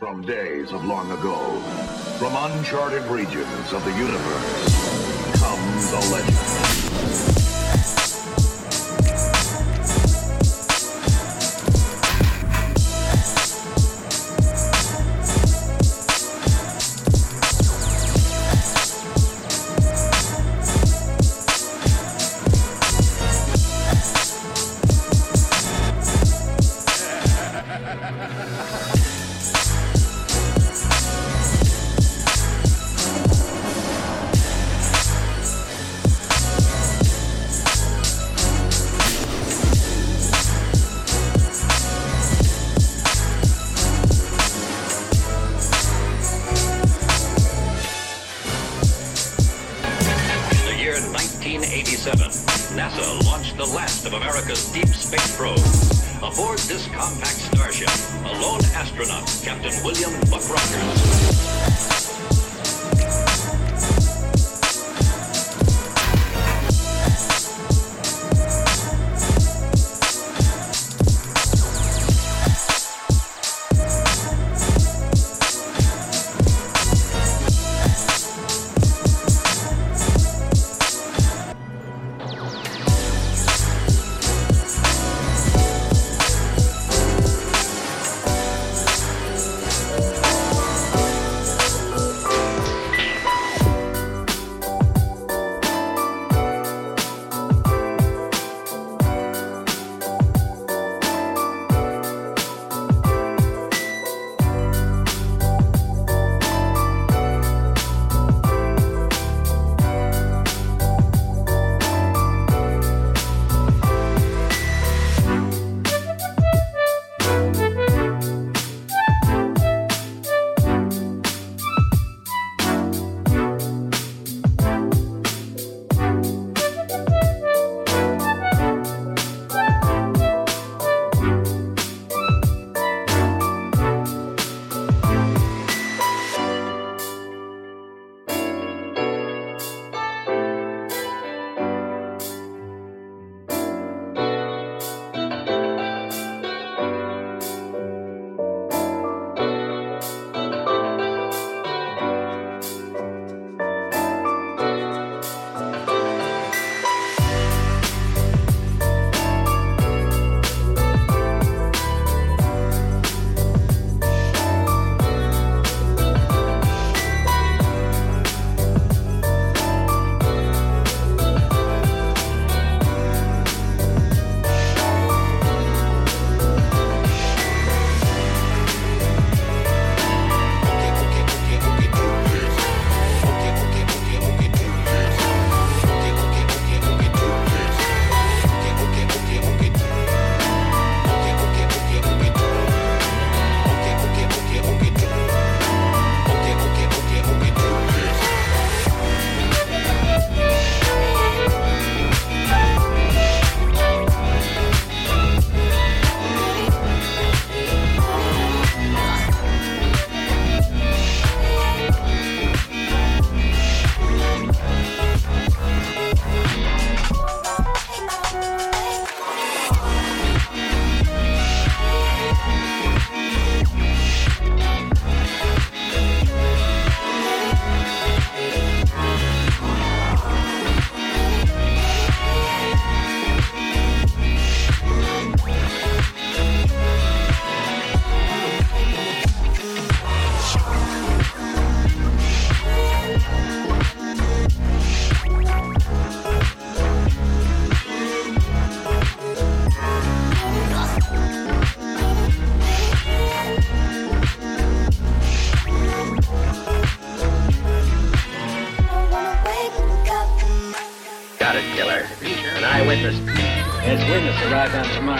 From days of long ago, from uncharted regions of the universe, comes a legend.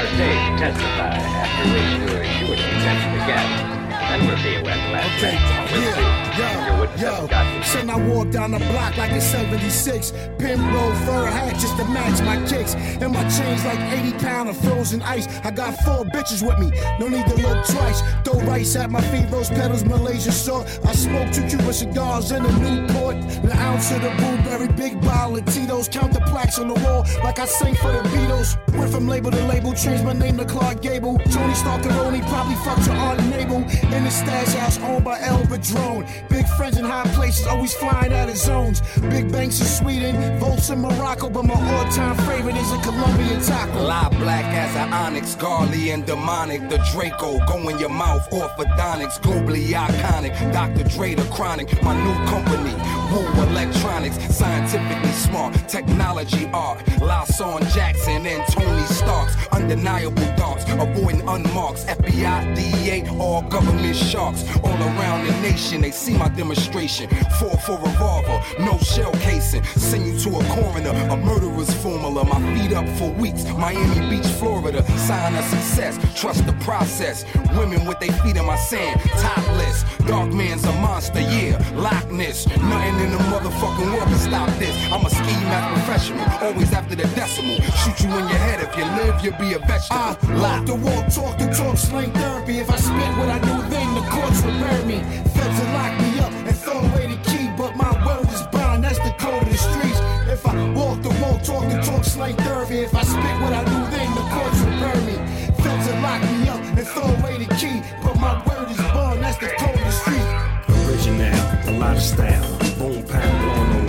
Our tape testified after which we were sure to catch the gap. Okay. Yeah, yo, yo. Son, I walk down the block like it's 76. Pimro fur hat just to match my kicks. And my chains like 80 pound of frozen ice. I got four bitches with me, no need to look twice. Throw rice at my feet, rose petals, Malaysia salt. I smoke two Cuban cigars in a Newport. An ounce of the blueberry, big bottle of Tito's. Count the plaques on the wall like I sing for the Beatles. Went from label to label, changed my name to Clark Gable. Tony Starkeroni probably fucked your aunt Mabel. In the stash house owned by El Padrone. Big friends in high places, always flying out of zones. Big banks in Sweden, volts in Morocco, but my all-time favorite is a Colombian taco. Lie black as an onyx, garly and demonic. The Draco, go in your mouth, orthodontics, globally iconic. Dr. Dre, the chronic, my new company. Woo Electronics, scientifically smart, technology art. Lawson Jackson and Tony Starks, undeniable darks, avoiding unmarks. FBI, DEA, all government sharks. All around the nation, they see my demonstration. Four for revolver, no shell casing. Send you to a coroner, a murderer's formula. My feet up for weeks, Miami Beach, Florida. Sign of success, trust the process. Women with their feet in my sand, topless. Dark man's a monster, yeah. Loch Ness, nothing in the motherfucking world can stop this. I'm a ski math professional, always after the decimal. Shoot you in your head if you live, you'll be a vegetable. I walk the walk, talk the talk, slang therapy. If I spit what I do, then the courts will bury me. Feds will lock me up and throw away the key, but my word is bond. That's the code of the streets. If I walk the walk, talk the talk, slang therapy. If I spit what I do, then the courts will bury me. Feds will lock me up and throw away the key, but my word is bond. That's the code of the streets. Original, a lot of style. Boom, pound, blowing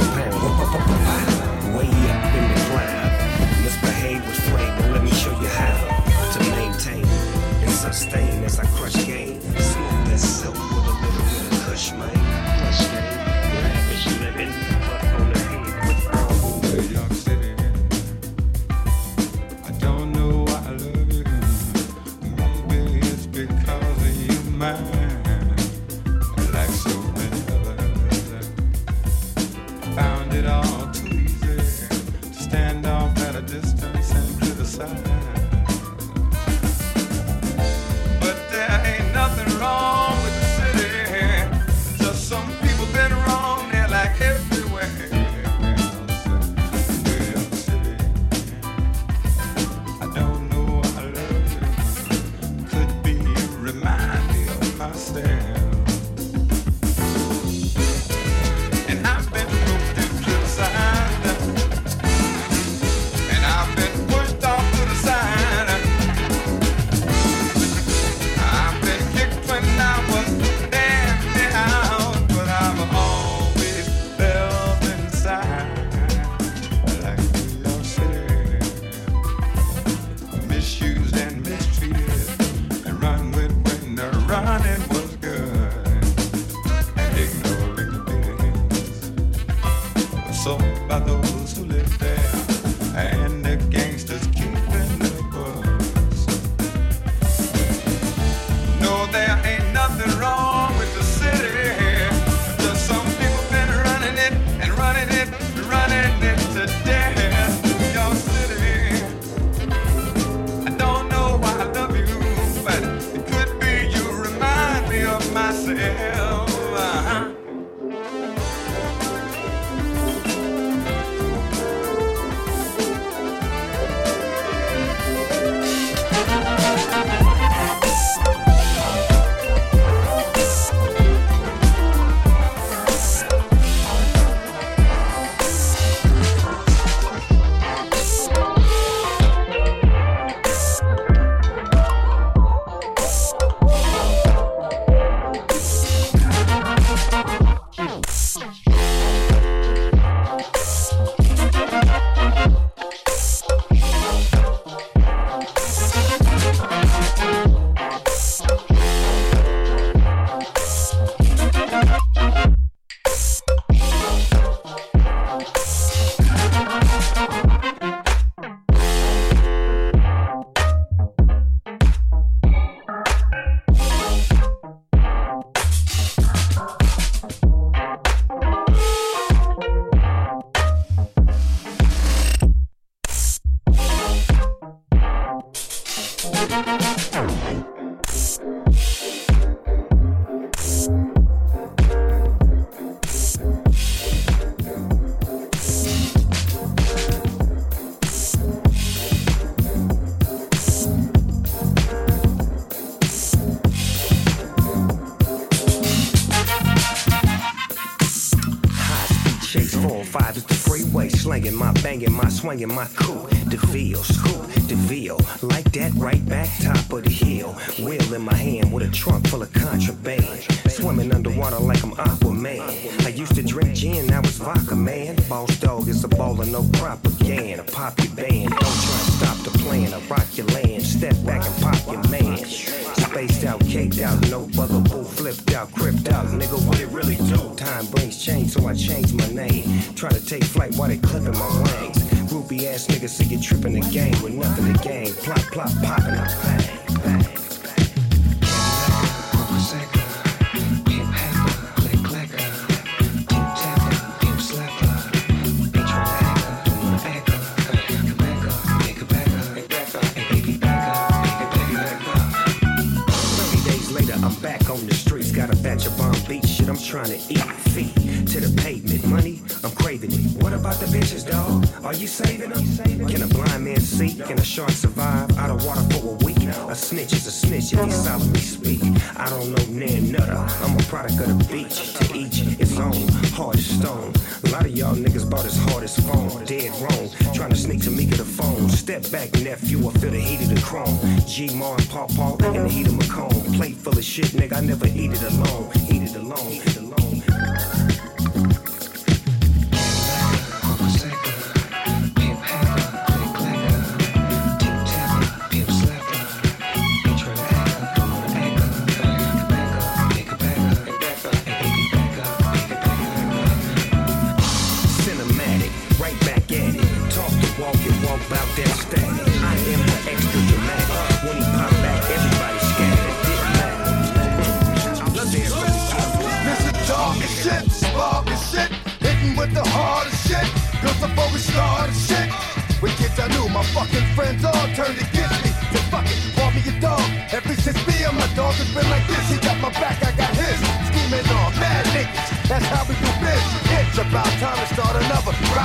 Step back, nephew. I feel the heat of the chrome. G Mar and Paw Paw in the heat of Macomb. Plate full of shit, nigga. I never eat it alone. Eat it alone. Eat it alone.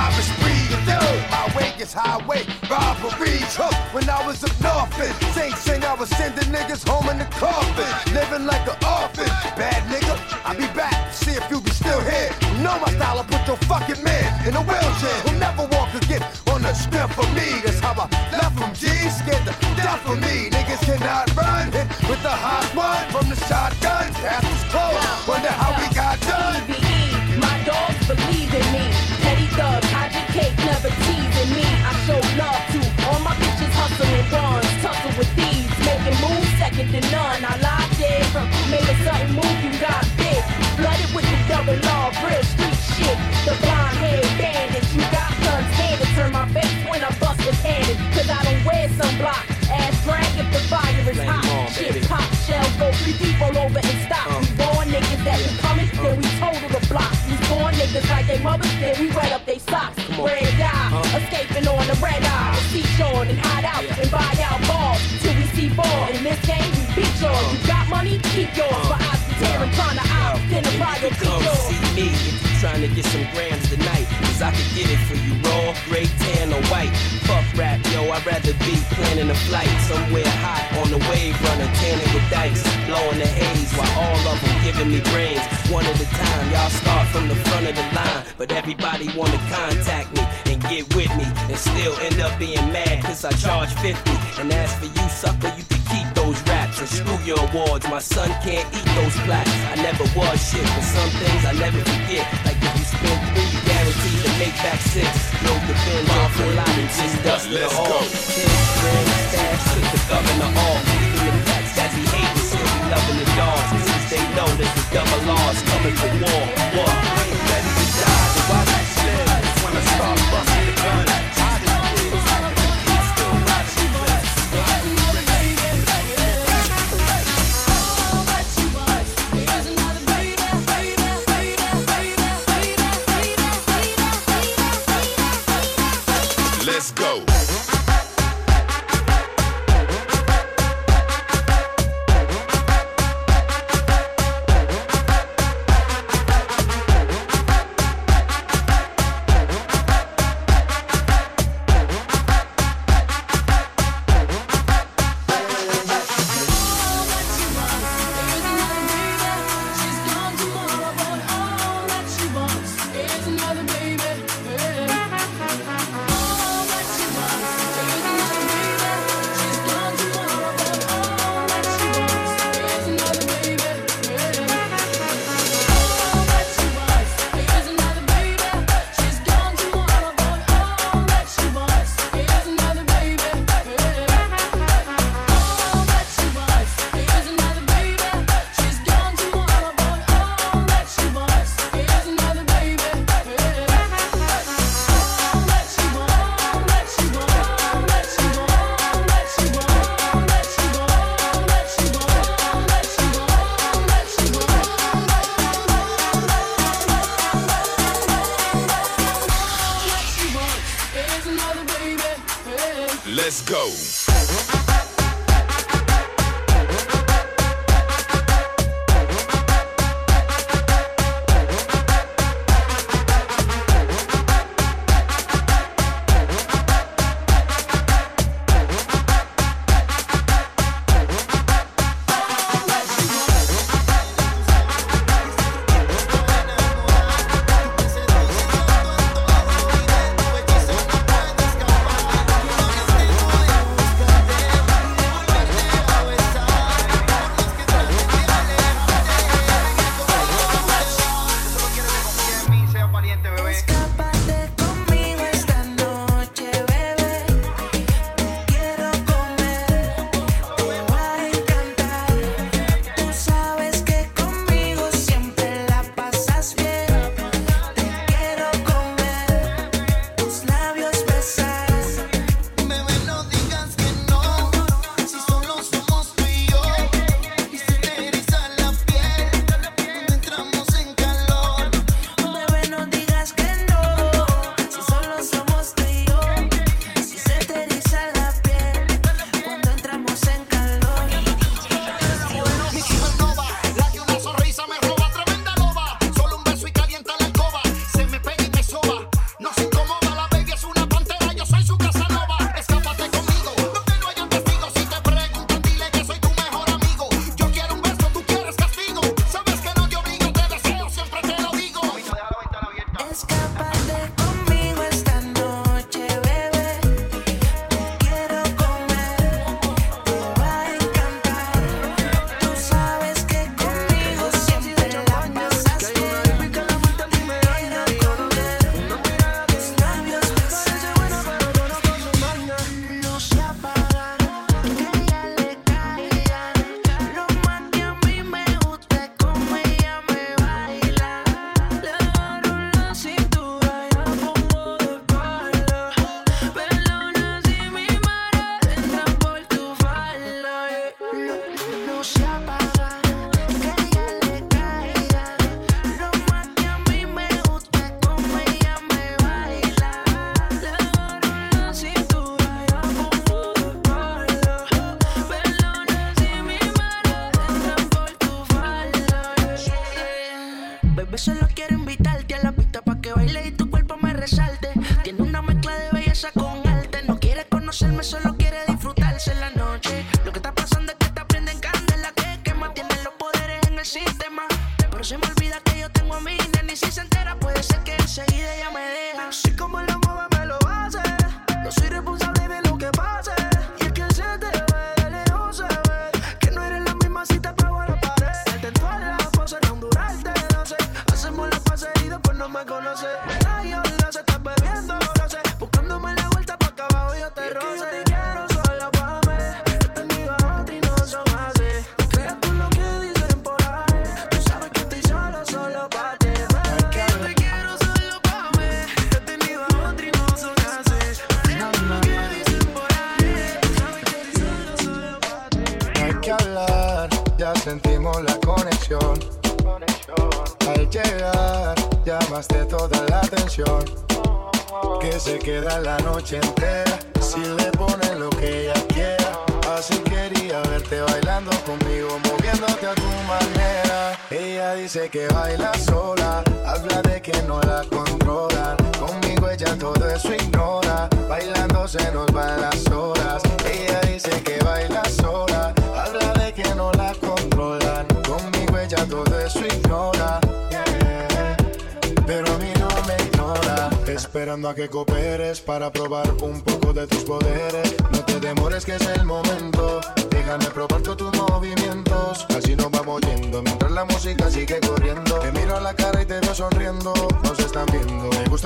Robbery spree. My way gets highway robberies. Huh, when I was up north, and Sing Sing, I was sending niggas home in the coffin, living like an orphan. Bad nigga, I'll be back, to see if you be still here. You know my style, I put your fucking man in a wheelchair. Who'll never walk again on the strength for me. That's how I left from G, scared to death of me. Niggas cannot run, with the hot they mothers, then we wet up they socks. Red eye, escaping on the red eye. Seashore and hide out and buy out balls till we see ball. In this game, we beat yours. You got money, keep yours. But I be tearing, trying to out, then the riot beat Come see me if you trying to get some grams tonight. Cause I could get it for you raw, gray, tan, or white. Fuck rap, yo, I'd rather be planning a flight somewhere hot on the wave, running tanning with dice, blowing the haze while all of them giving me brains. One at a time, y'all start from the front of the line, but everybody wanna contact me and get with me and still end up being mad cause I charge 50. And as for you, sucker, you can keep those raps and screw your awards. My son can't eat those plaques. I never was shit, but some things I never forget. Like if you spend three, you guaranteed to make back six. Load the off a lot and just dust it all. Ten grand stash, took the governor off. Leaving the that hating, still be loving the dogs. Since they know that the double laws coming for war. War. Let's go.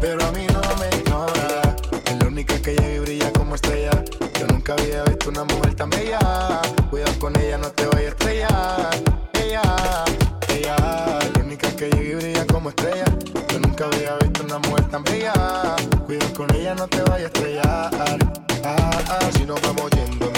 pero a mí no me ignora. Es la única que llega y brilla como estrella. Yo nunca había visto una mujer tan bella. Cuidado con ella, no te vayas a estrellar. Ella, ella, es la única que llega y brilla como estrella. Yo nunca había visto una mujer tan bella. Cuidado con ella, no te vayas a estrellar. Ah, ah, ah si nos vamos yendo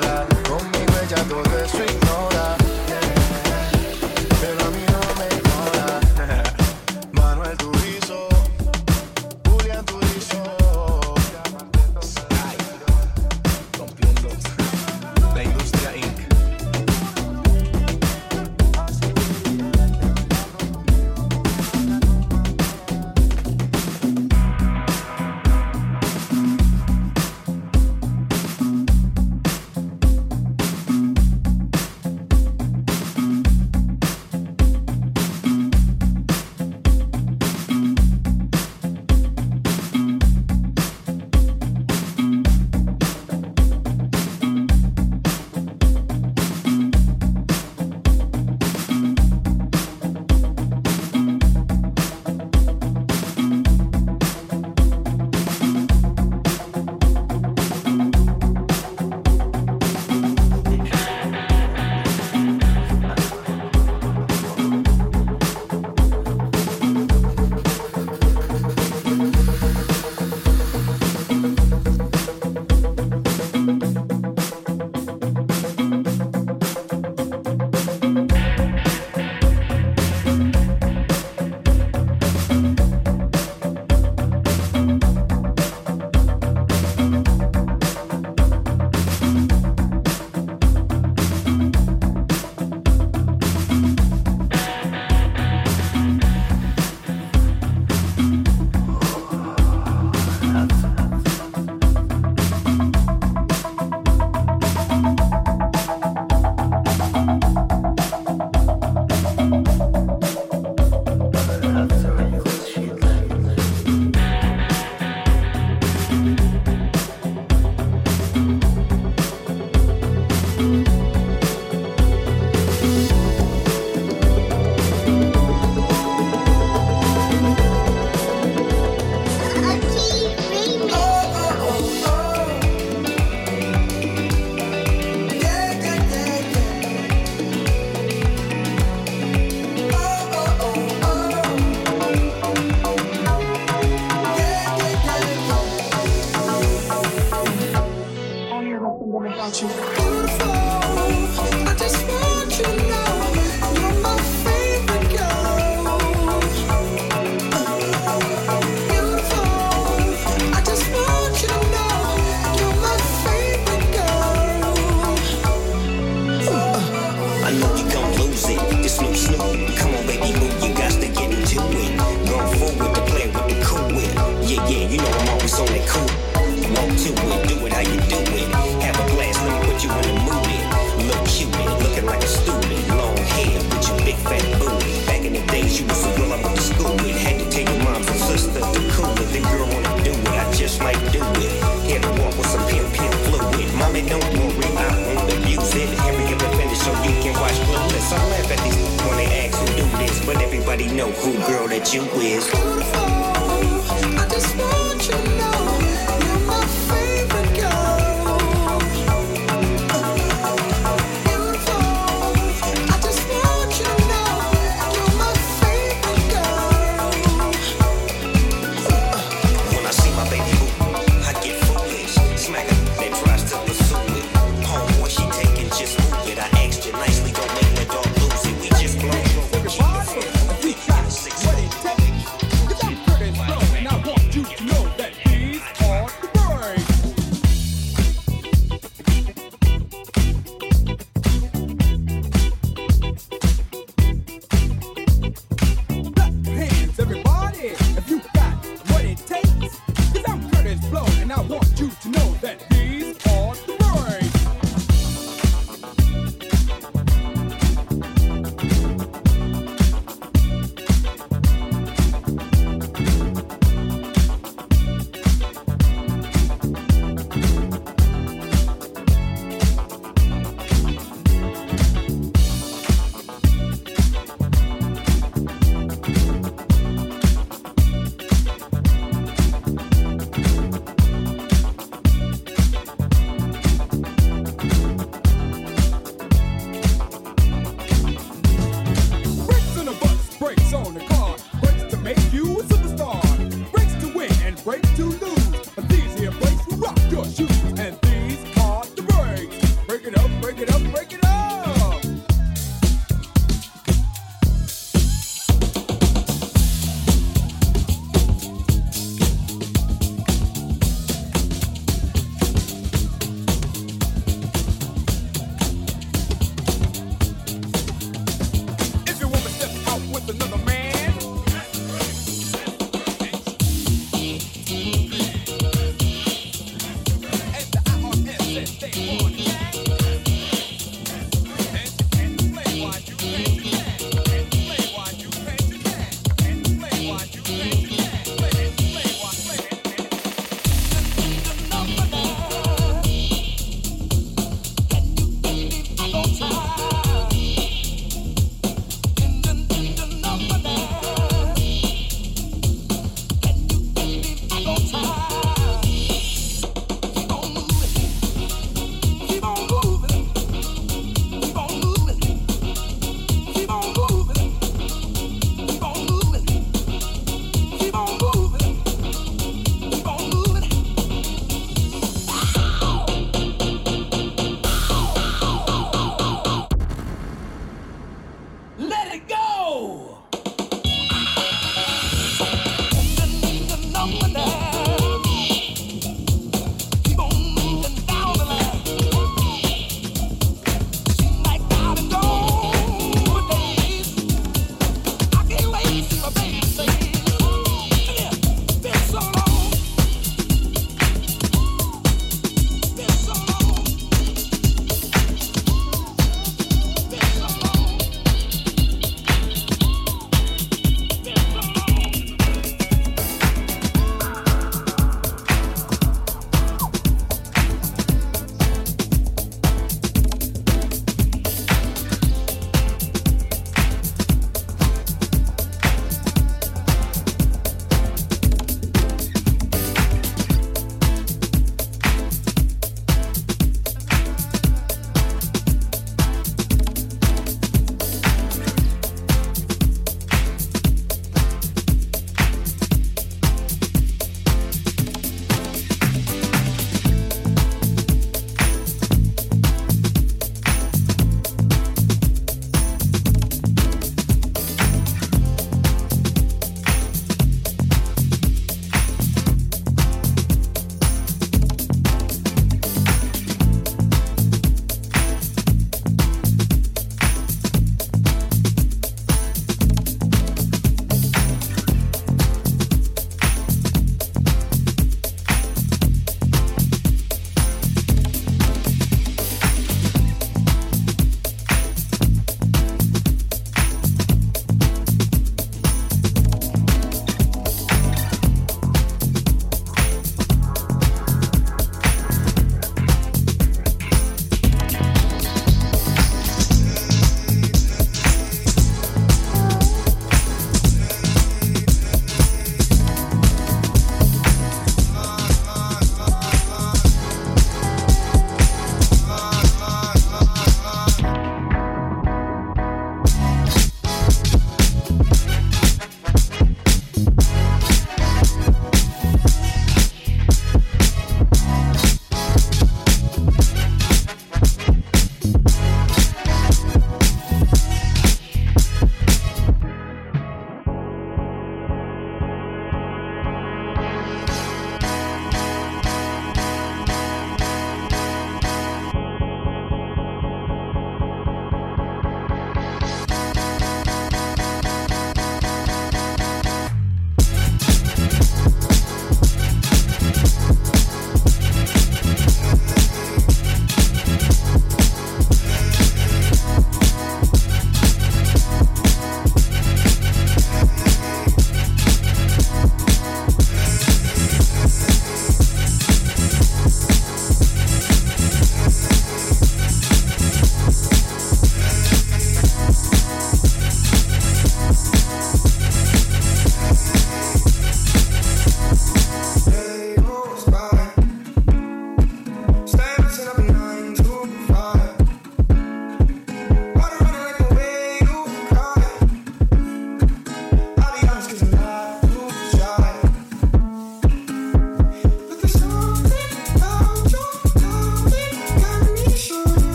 再多的，忽略。you with.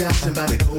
Fantasizing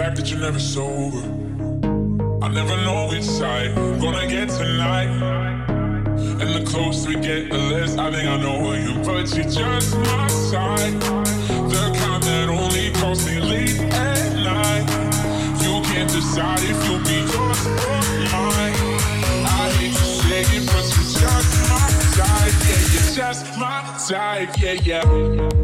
fact that you're never sober. I never know which side I'm gonna get tonight. And the closer we get, the less I think I know you. But you're just my side. The kind that only calls me late at night. You can't decide if you'll be yours or mine. I hate to say it, but you're just my type. Yeah, you're just my type. Yeah, yeah.